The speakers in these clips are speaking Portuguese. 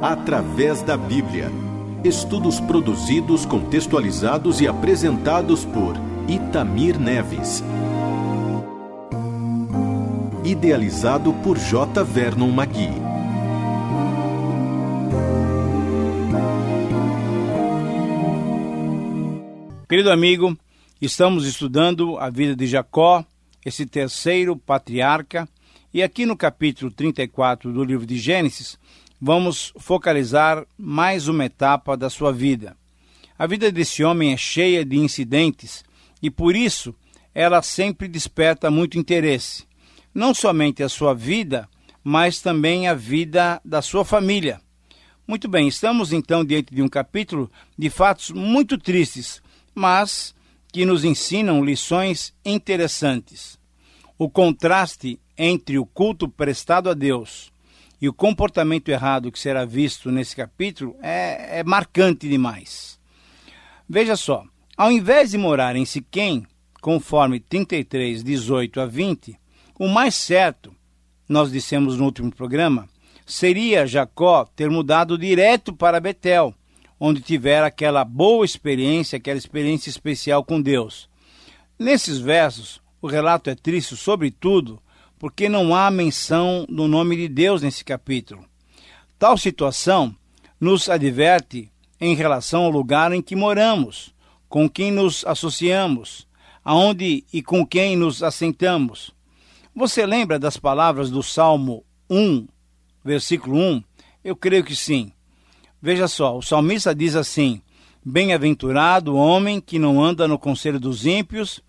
Através da Bíblia. Estudos produzidos, contextualizados e apresentados por Itamir Neves. Idealizado por J. Vernon Magui. Querido amigo, estamos estudando a vida de Jacó, esse terceiro patriarca, e aqui no capítulo 34 do livro de Gênesis, vamos focalizar mais uma etapa da sua vida. A vida desse homem é cheia de incidentes e por isso ela sempre desperta muito interesse. Não somente a sua vida, mas também a vida da sua família. Muito bem, estamos então diante de um capítulo de fatos muito tristes, mas que nos ensinam lições interessantes. O contraste entre o culto prestado a Deus e o comportamento errado que será visto nesse capítulo é, é marcante demais. Veja só, ao invés de morar em Siquém, conforme 33, 18 a 20, o mais certo, nós dissemos no último programa, seria Jacó ter mudado direto para Betel, onde tiver aquela boa experiência, aquela experiência especial com Deus. Nesses versos, o relato é triste, sobretudo, porque não há menção do nome de Deus nesse capítulo. Tal situação nos adverte em relação ao lugar em que moramos, com quem nos associamos, aonde e com quem nos assentamos. Você lembra das palavras do Salmo 1, versículo 1? Eu creio que sim. Veja só, o salmista diz assim: Bem-aventurado o homem que não anda no conselho dos ímpios,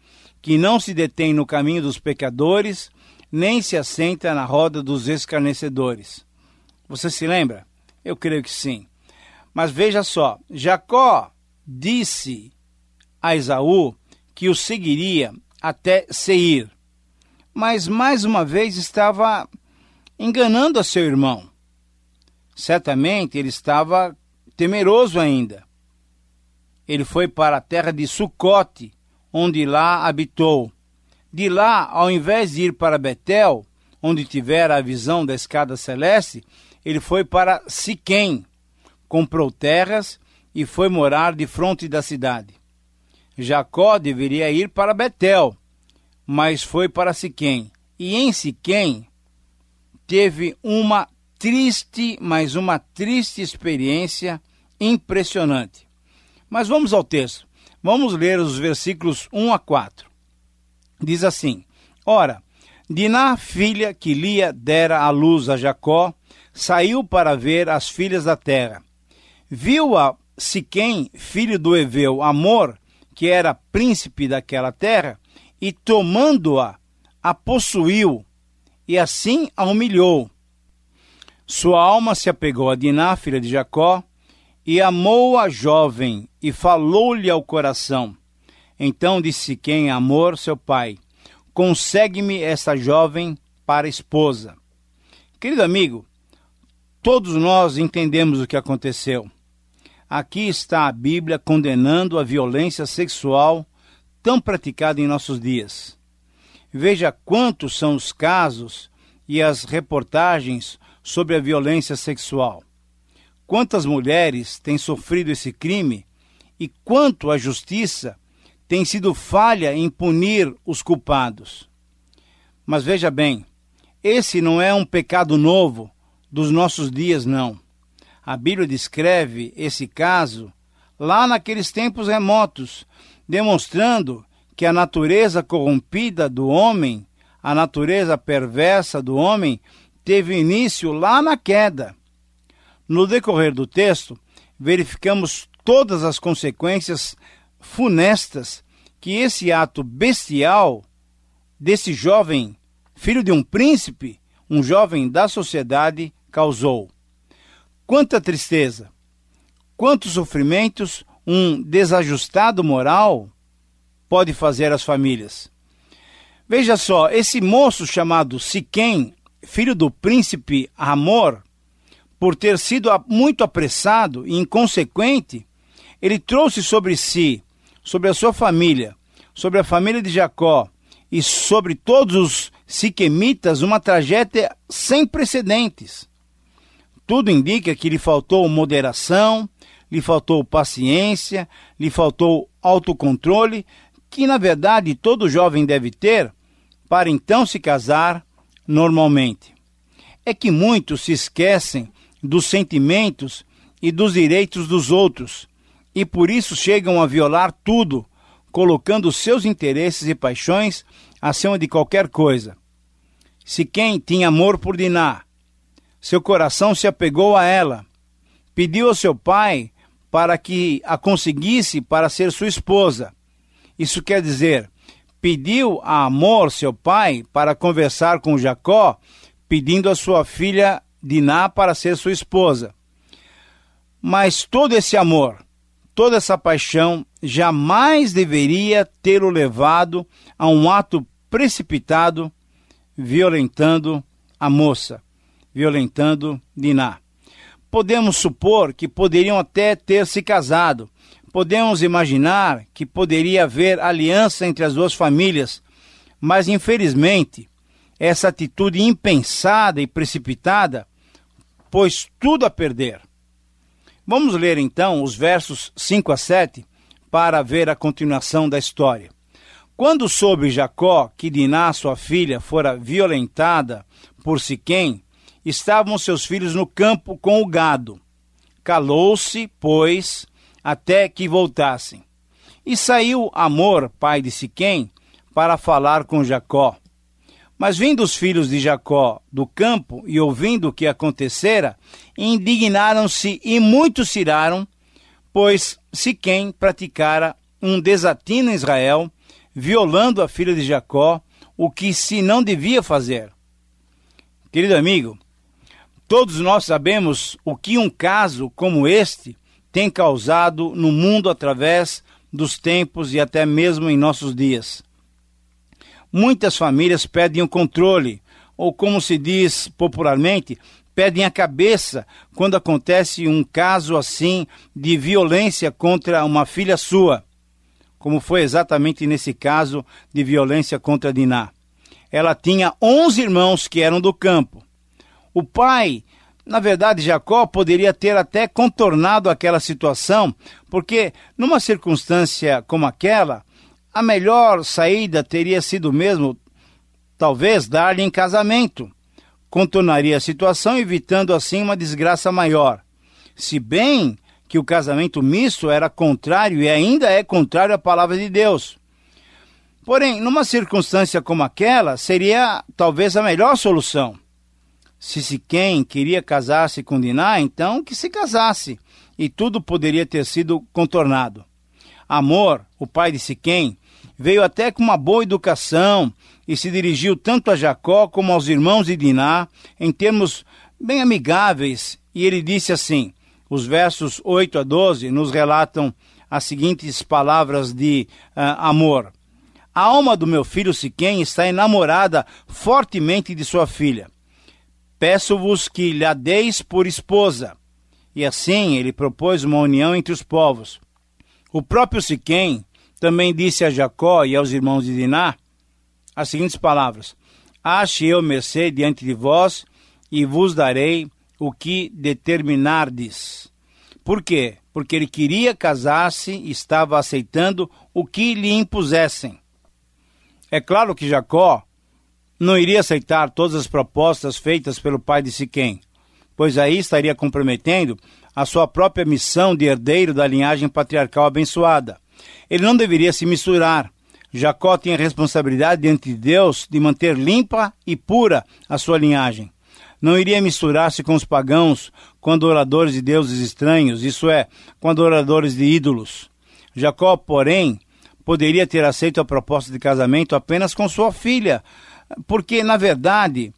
que não se detém no caminho dos pecadores, nem se assenta na roda dos escarnecedores. Você se lembra? Eu creio que sim. Mas veja só, Jacó disse a Esaú que o seguiria até Seir. Mas mais uma vez estava enganando a seu irmão. Certamente ele estava temeroso ainda. Ele foi para a terra de Sucote, onde lá habitou. De lá, ao invés de ir para Betel, onde tivera a visão da escada celeste, ele foi para Siquém, comprou terras e foi morar de frente da cidade. Jacó deveria ir para Betel, mas foi para Siquém. E em Siquém teve uma triste, mas uma triste experiência impressionante. Mas vamos ao texto. Vamos ler os versículos 1 a 4. Diz assim: Ora, Diná, filha que Lia dera à luz a Jacó, saiu para ver as filhas da terra. Viu-a Siquém, filho do Eveu, Amor, que era príncipe daquela terra, e tomando-a, a possuiu, e assim a humilhou sua alma se apegou a Diná, filha de Jacó, e amou a jovem, e falou-lhe ao coração. Então disse quem amor seu pai: Consegue-me esta jovem para esposa. Querido amigo, todos nós entendemos o que aconteceu. Aqui está a Bíblia condenando a violência sexual tão praticada em nossos dias. Veja quantos são os casos e as reportagens sobre a violência sexual. Quantas mulheres têm sofrido esse crime e quanto a justiça tem sido falha em punir os culpados. Mas veja bem, esse não é um pecado novo dos nossos dias, não. A Bíblia descreve esse caso lá naqueles tempos remotos, demonstrando que a natureza corrompida do homem, a natureza perversa do homem, teve início lá na queda. No decorrer do texto, verificamos todas as consequências funestas que esse ato bestial desse jovem, filho de um príncipe, um jovem da sociedade, causou. Quanta tristeza, quantos sofrimentos um desajustado moral pode fazer às famílias. Veja só, esse moço chamado Siquém filho do príncipe Amor, por ter sido muito apressado e inconsequente, ele trouxe sobre si, sobre a sua família, sobre a família de Jacó e sobre todos os siquemitas uma tragédia sem precedentes. tudo indica que lhe faltou moderação, lhe faltou paciência, lhe faltou autocontrole, que na verdade todo jovem deve ter para então se casar normalmente. É que muitos se esquecem dos sentimentos e dos direitos dos outros e por isso chegam a violar tudo, colocando seus interesses e paixões acima de qualquer coisa. Se quem tinha amor por Diná, seu coração se apegou a ela, pediu ao seu pai para que a conseguisse para ser sua esposa. Isso quer dizer, pediu a Amor, seu pai, para conversar com Jacó, pedindo a sua filha Diná para ser sua esposa. Mas todo esse amor, toda essa paixão jamais deveria tê-lo levado a um ato precipitado, violentando a moça, violentando Diná. Podemos supor que poderiam até ter se casado. Podemos imaginar que poderia haver aliança entre as duas famílias, mas infelizmente essa atitude impensada e precipitada pôs tudo a perder. Vamos ler então os versos 5 a 7 para ver a continuação da história. Quando soube Jacó que Diná, sua filha, fora violentada por Siquém, estavam seus filhos no campo com o gado. Calou-se, pois, até que voltassem. E saiu Amor, pai de Siquém, para falar com Jacó. Mas vindo os filhos de Jacó do campo e ouvindo o que acontecera, indignaram-se e muito se iraram, pois Siquém praticara um desatino em Israel, violando a filha de Jacó, o que se não devia fazer. Querido amigo, todos nós sabemos o que um caso como este tem causado no mundo através dos tempos e até mesmo em nossos dias. Muitas famílias perdem o controle, ou como se diz popularmente, perdem a cabeça quando acontece um caso assim de violência contra uma filha sua, como foi exatamente nesse caso de violência contra Diná. Ela tinha 11 irmãos que eram do campo. O pai, na verdade, Jacó poderia ter até contornado aquela situação, porque numa circunstância como aquela, a melhor saída teria sido mesmo, talvez, dar-lhe em casamento. Contornaria a situação, evitando assim uma desgraça maior. Se bem que o casamento misto era contrário e ainda é contrário à palavra de Deus. Porém, numa circunstância como aquela, seria talvez a melhor solução. Se Siquém queria casar-se com Diná, então que se casasse, e tudo poderia ter sido contornado. Amor, o pai de Siquém, veio até com uma boa educação e se dirigiu tanto a Jacó como aos irmãos de Diná em termos bem amigáveis, e ele disse assim: os versos 8 a 12 nos relatam as seguintes palavras de uh, amor. A alma do meu filho Siquém está enamorada fortemente de sua filha. Peço-vos que lhe deis por esposa. E assim ele propôs uma união entre os povos. O próprio Siquém também disse a Jacó e aos irmãos de Diná as seguintes palavras: Ache eu mercê diante de vós e vos darei o que determinardes. Por quê? Porque ele queria casar-se e estava aceitando o que lhe impusessem. É claro que Jacó não iria aceitar todas as propostas feitas pelo pai de Siquém, pois aí estaria comprometendo a sua própria missão de herdeiro da linhagem patriarcal abençoada. Ele não deveria se misturar. Jacó tinha responsabilidade diante de Deus de manter limpa e pura a sua linhagem. Não iria misturar-se com os pagãos, com adoradores de deuses estranhos, isso é, com adoradores de ídolos. Jacó, porém, poderia ter aceito a proposta de casamento apenas com sua filha, porque, na verdade,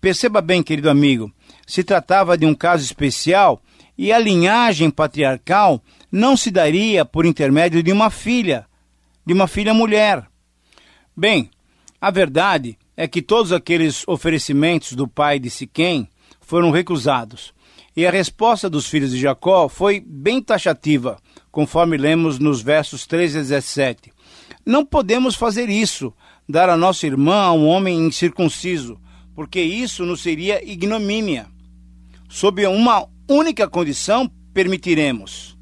perceba bem, querido amigo, se tratava de um caso especial e a linhagem patriarcal não se daria por intermédio de uma filha, de uma filha mulher. Bem, a verdade é que todos aqueles oferecimentos do pai de Siquém foram recusados. E a resposta dos filhos de Jacó foi bem taxativa, conforme lemos nos versos 13 a 17. Não podemos fazer isso, dar a nossa irmã a um homem incircunciso, porque isso nos seria ignomínia. Sob uma única condição permitiremos: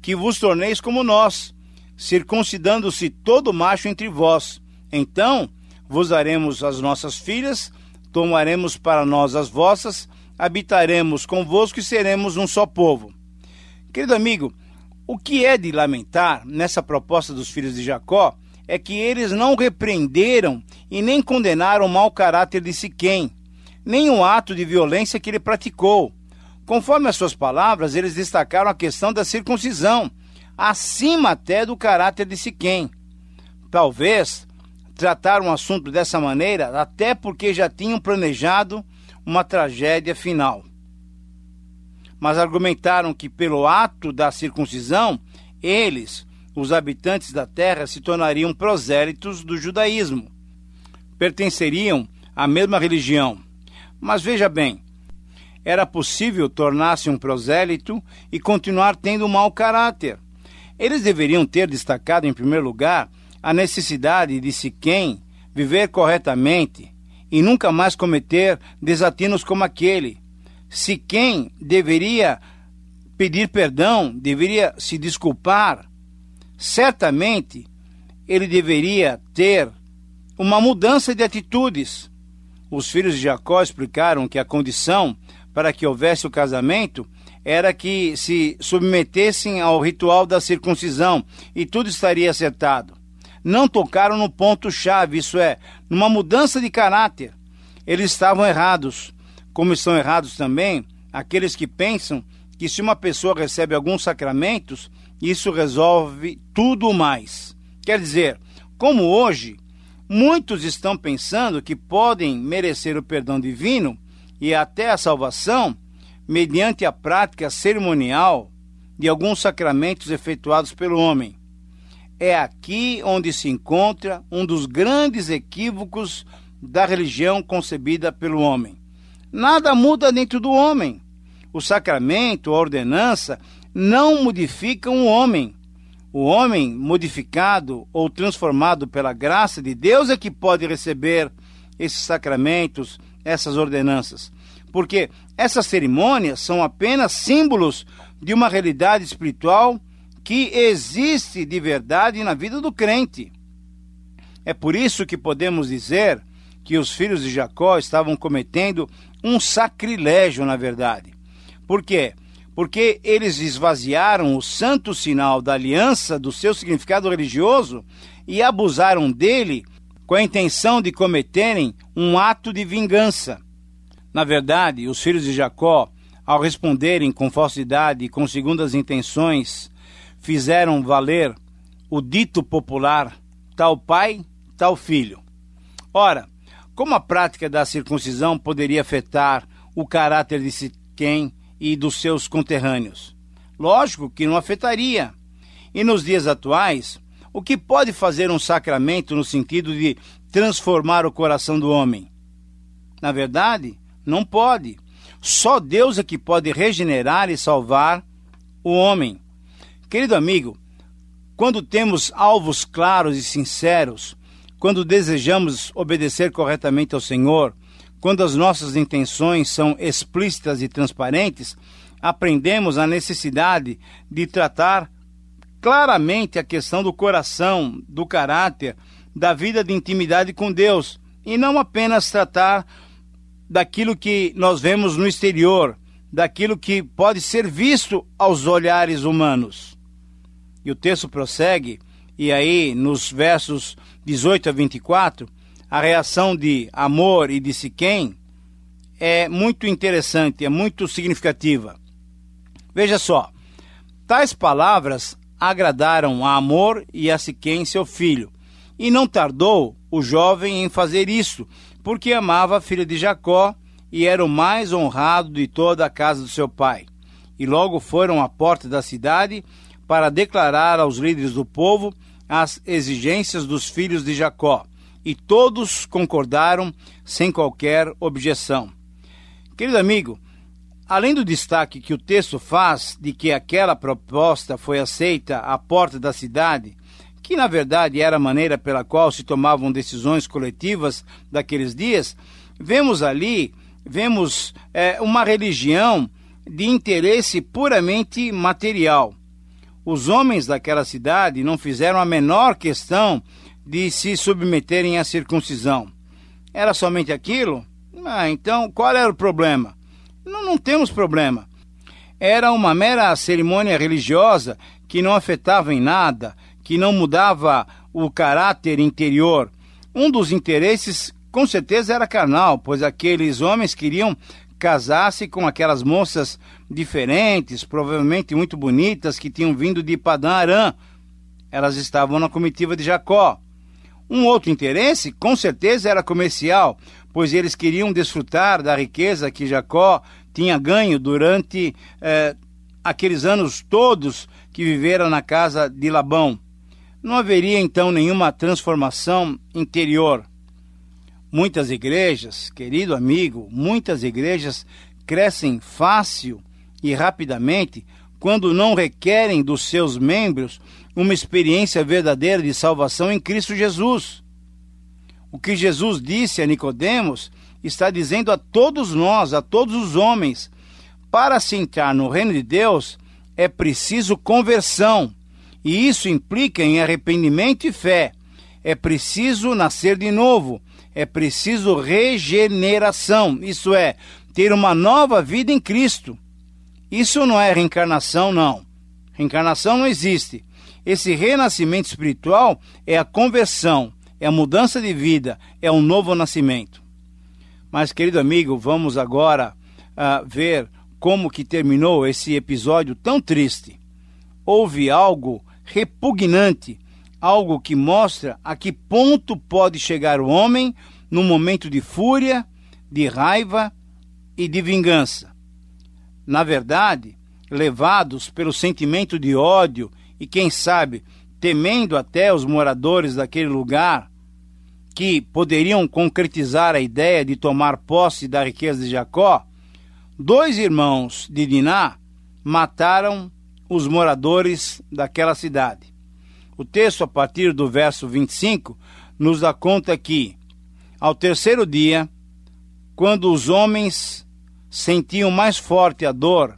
que vos torneis como nós, circuncidando-se todo macho entre vós. Então vos daremos as nossas filhas, tomaremos para nós as vossas, habitaremos convosco e seremos um só povo. Querido amigo, o que é de lamentar nessa proposta dos filhos de Jacó é que eles não repreenderam e nem condenaram o mau caráter de Siquém, o ato de violência que ele praticou. Conforme as suas palavras, eles destacaram a questão da circuncisão, acima até do caráter de Siquém. Talvez trataram o assunto dessa maneira até porque já tinham planejado uma tragédia final mas argumentaram que pelo ato da circuncisão, eles, os habitantes da terra, se tornariam prosélitos do judaísmo. Pertenceriam à mesma religião. Mas veja bem, era possível tornar-se um prosélito e continuar tendo um mau caráter. Eles deveriam ter destacado, em primeiro lugar, a necessidade de Siquém viver corretamente e nunca mais cometer desatinos como aquele, se quem deveria pedir perdão, deveria se desculpar, certamente ele deveria ter uma mudança de atitudes. Os filhos de Jacó explicaram que a condição para que houvesse o casamento era que se submetessem ao ritual da circuncisão e tudo estaria acertado. Não tocaram no ponto-chave, isso é, numa mudança de caráter. Eles estavam errados como estão errados também aqueles que pensam que se uma pessoa recebe alguns sacramentos, isso resolve tudo mais. Quer dizer, como hoje, muitos estão pensando que podem merecer o perdão divino e até a salvação mediante a prática cerimonial de alguns sacramentos efetuados pelo homem. É aqui onde se encontra um dos grandes equívocos da religião concebida pelo homem. Nada muda dentro do homem. O sacramento, a ordenança, não modificam o homem. O homem modificado ou transformado pela graça de Deus é que pode receber esses sacramentos, essas ordenanças. Porque essas cerimônias são apenas símbolos de uma realidade espiritual que existe de verdade na vida do crente. É por isso que podemos dizer que os filhos de Jacó estavam cometendo um sacrilégio, na verdade. Por quê? Porque eles esvaziaram o santo sinal da aliança do seu significado religioso e abusaram dele com a intenção de cometerem um ato de vingança. Na verdade, os filhos de Jacó, ao responderem com falsidade e com segundas intenções, fizeram valer o dito popular: tal pai, tal filho. Ora, como a prática da circuncisão poderia afetar o caráter de Siquém e dos seus conterrâneos? Lógico que não afetaria. E nos dias atuais, o que pode fazer um sacramento no sentido de transformar o coração do homem? Na verdade, não pode. Só Deus é que pode regenerar e salvar o homem. Querido amigo, quando temos alvos claros e sinceros, quando desejamos obedecer corretamente ao Senhor, quando as nossas intenções são explícitas e transparentes, aprendemos a necessidade de tratar claramente a questão do coração, do caráter, da vida de intimidade com Deus, e não apenas tratar daquilo que nós vemos no exterior, daquilo que pode ser visto aos olhares humanos. E o texto prossegue, e aí nos versos 18 a 24, a reação de Amor e de Siquém é muito interessante, é muito significativa. Veja só, tais palavras agradaram a Amor e a Siquém, seu filho, e não tardou o jovem em fazer isso, porque amava a filha de Jacó e era o mais honrado de toda a casa do seu pai. E logo foram à porta da cidade para declarar aos líderes do povo as exigências dos filhos de Jacó, e todos concordaram sem qualquer objeção. Querido amigo, além do destaque que o texto faz de que aquela proposta foi aceita à porta da cidade, que na verdade era a maneira pela qual se tomavam decisões coletivas daqueles dias, vemos ali vemos é, uma religião de interesse puramente material. Os homens daquela cidade não fizeram a menor questão de se submeterem à circuncisão. Era somente aquilo? Ah, então qual era o problema? Não, não temos problema. Era uma mera cerimônia religiosa que não afetava em nada, que não mudava o caráter interior. Um dos interesses, com certeza, era carnal, pois aqueles homens queriam casar-se com aquelas moças diferentes, provavelmente muito bonitas, que tinham vindo de Padã Arã. Elas estavam na comitiva de Jacó. Um outro interesse, com certeza, era comercial, pois eles queriam desfrutar da riqueza que Jacó tinha ganho durante eh, aqueles anos todos que viveram na casa de Labão. Não haveria então nenhuma transformação interior. Muitas igrejas, querido amigo, muitas igrejas crescem fácil e rapidamente quando não requerem dos seus membros uma experiência verdadeira de salvação em Cristo Jesus. O que Jesus disse a Nicodemos está dizendo a todos nós, a todos os homens, para se entrar no reino de Deus é preciso conversão, e isso implica em arrependimento e fé. É preciso nascer de novo, é preciso regeneração, isso é, ter uma nova vida em Cristo. Isso não é reencarnação, não. Reencarnação não existe. Esse renascimento espiritual é a conversão, é a mudança de vida, é um novo nascimento. Mas, querido amigo, vamos agora uh, ver como que terminou esse episódio tão triste. Houve algo repugnante, algo que mostra a que ponto pode chegar o homem num momento de fúria, de raiva e de vingança. Na verdade, levados pelo sentimento de ódio e, quem sabe, temendo até os moradores daquele lugar, que poderiam concretizar a ideia de tomar posse da riqueza de Jacó, dois irmãos de Diná mataram os moradores daquela cidade. O texto, a partir do verso 25, nos dá conta que, ao terceiro dia, quando os homens sentiam mais forte a dor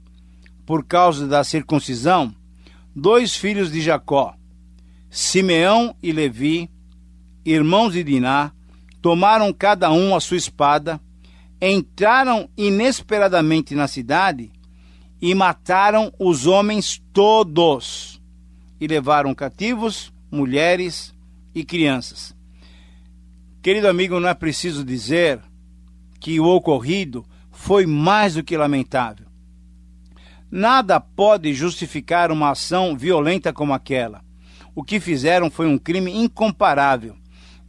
por causa da circuncisão, dois filhos de Jacó, Simeão e Levi, irmãos de Diná, tomaram cada um a sua espada, entraram inesperadamente na cidade e mataram os homens todos, e levaram cativos mulheres e crianças. Querido amigo, não é preciso dizer que o ocorrido foi mais do que lamentável. Nada pode justificar uma ação violenta como aquela. O que fizeram foi um crime incomparável.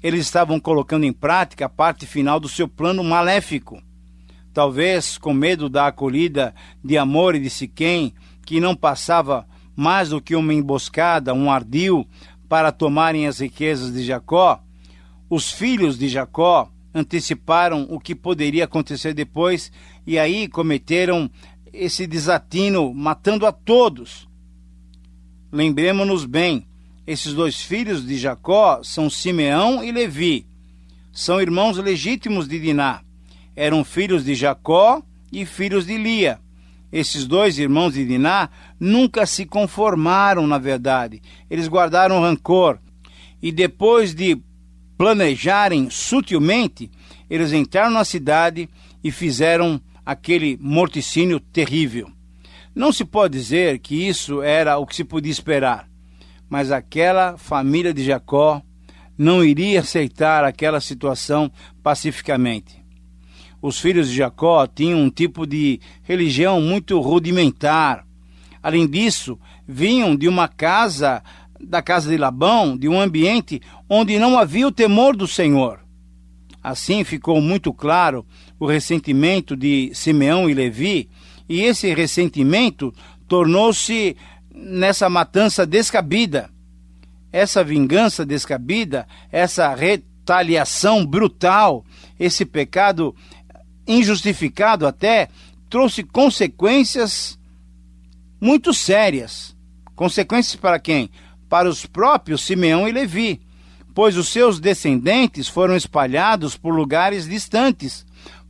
Eles estavam colocando em prática a parte final do seu plano maléfico. Talvez com medo da acolhida de amor e de Siquém, que não passava mais do que uma emboscada, um ardil, para tomarem as riquezas de Jacó, os filhos de Jacó anteciparam o que poderia acontecer depois e aí cometeram esse desatino, matando a todos. Lembremos-nos bem, esses dois filhos de Jacó são Simeão e Levi. São irmãos legítimos de Diná. Eram filhos de Jacó e filhos de Lia. Esses dois irmãos de Diná nunca se conformaram, na verdade. Eles guardaram rancor. E depois de planejarem sutilmente, eles entraram na cidade e fizeram aquele morticínio terrível. Não se pode dizer que isso era o que se podia esperar, mas aquela família de Jacó não iria aceitar aquela situação pacificamente. Os filhos de Jacó tinham um tipo de religião muito rudimentar. Além disso, vinham de uma casa da casa de Labão, de um ambiente onde não havia o temor do Senhor. Assim ficou muito claro o ressentimento de Simeão e Levi, e esse ressentimento tornou-se nessa matança descabida. Essa vingança descabida, essa retaliação brutal, esse pecado injustificado até, trouxe consequências muito sérias. Consequências para quem? para os próprios Simeão e Levi, pois os seus descendentes foram espalhados por lugares distantes,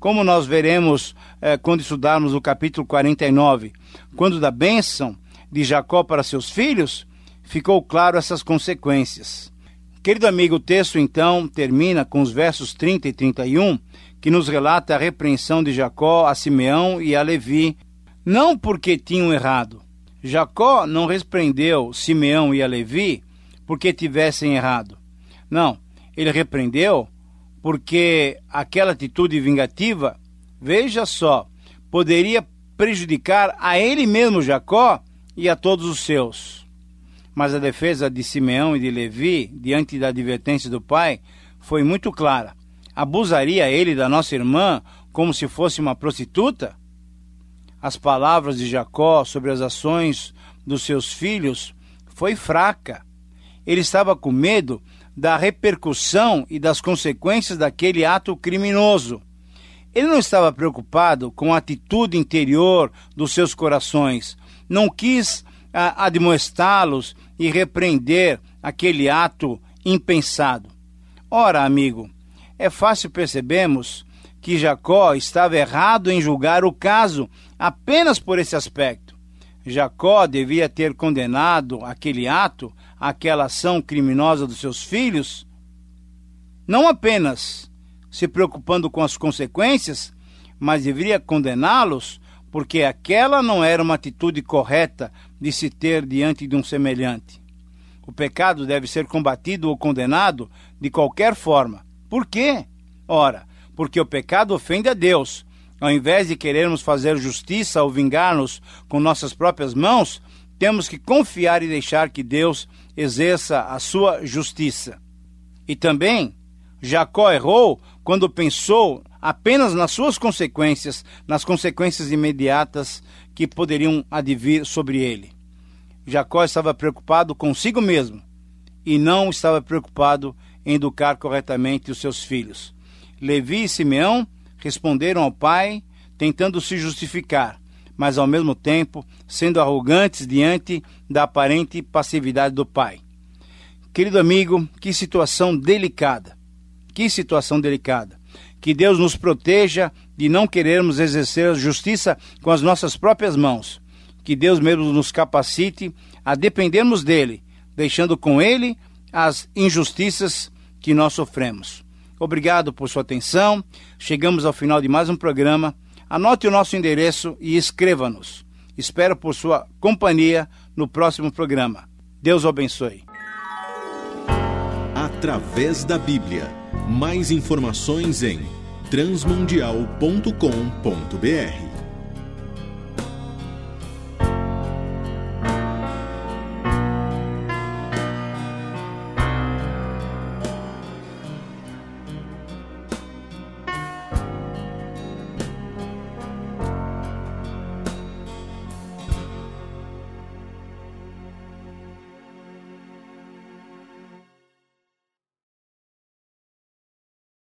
Como nós veremos eh, quando estudarmos o capítulo 49, quando da bênção de Jacó para seus filhos, ficou claro essas consequências. Querido amigo, o texto então termina com os versos 30 e 31, que nos relata a repreensão de Jacó a Simeão e a Levi, não porque tinham errado. Jacó não repreendeu Simeão e a Levi porque tivessem errado. Não, ele repreendeu porque aquela atitude vingativa, veja só, poderia prejudicar a ele mesmo, Jacó, e a todos os seus. Mas a defesa de Simeão e de Levi, diante da advertência do pai, foi muito clara. Abusaria ele da nossa irmã como se fosse uma prostituta? As palavras de Jacó sobre as ações dos seus filhos foi fraca. Ele estava com medo da repercussão e das consequências daquele ato criminoso. Ele não estava preocupado com a atitude interior dos seus corações, não quis ah, admoestá-los e repreender aquele ato impensado. Ora, amigo, é fácil percebermos que Jacó estava errado em julgar o caso apenas por esse aspecto. Jacó devia ter condenado aquele ato, aquela ação criminosa dos seus filhos, não apenas se preocupando com as consequências, mas deveria condená-los porque aquela não era uma atitude correta de se ter diante de um semelhante. O pecado deve ser combatido ou condenado de qualquer forma. Por quê? Ora, porque o pecado ofende a Deus. Ao invés de querermos fazer justiça ou vingar-nos com nossas próprias mãos, temos que confiar e deixar que Deus exerça a sua justiça. E também, Jacó errou quando pensou apenas nas suas consequências, nas consequências imediatas que poderiam advir sobre ele. Jacó estava preocupado consigo mesmo e não estava preocupado em educar corretamente os seus filhos. Levi e Simeão responderam ao pai, tentando se justificar, mas ao mesmo tempo sendo arrogantes diante da aparente passividade do pai. Querido amigo, que situação delicada. Que situação delicada. Que Deus nos proteja de não querermos exercer a justiça com as nossas próprias mãos. Que Deus mesmo nos capacite a dependermos dele, deixando com ele as injustiças que nós sofremos. Obrigado por sua atenção. Chegamos ao final de mais um programa. Anote o nosso endereço e escreva-nos. Espero por sua companhia no próximo programa. Deus o abençoe. Através da Bíblia mais informações em transmundial.com.br.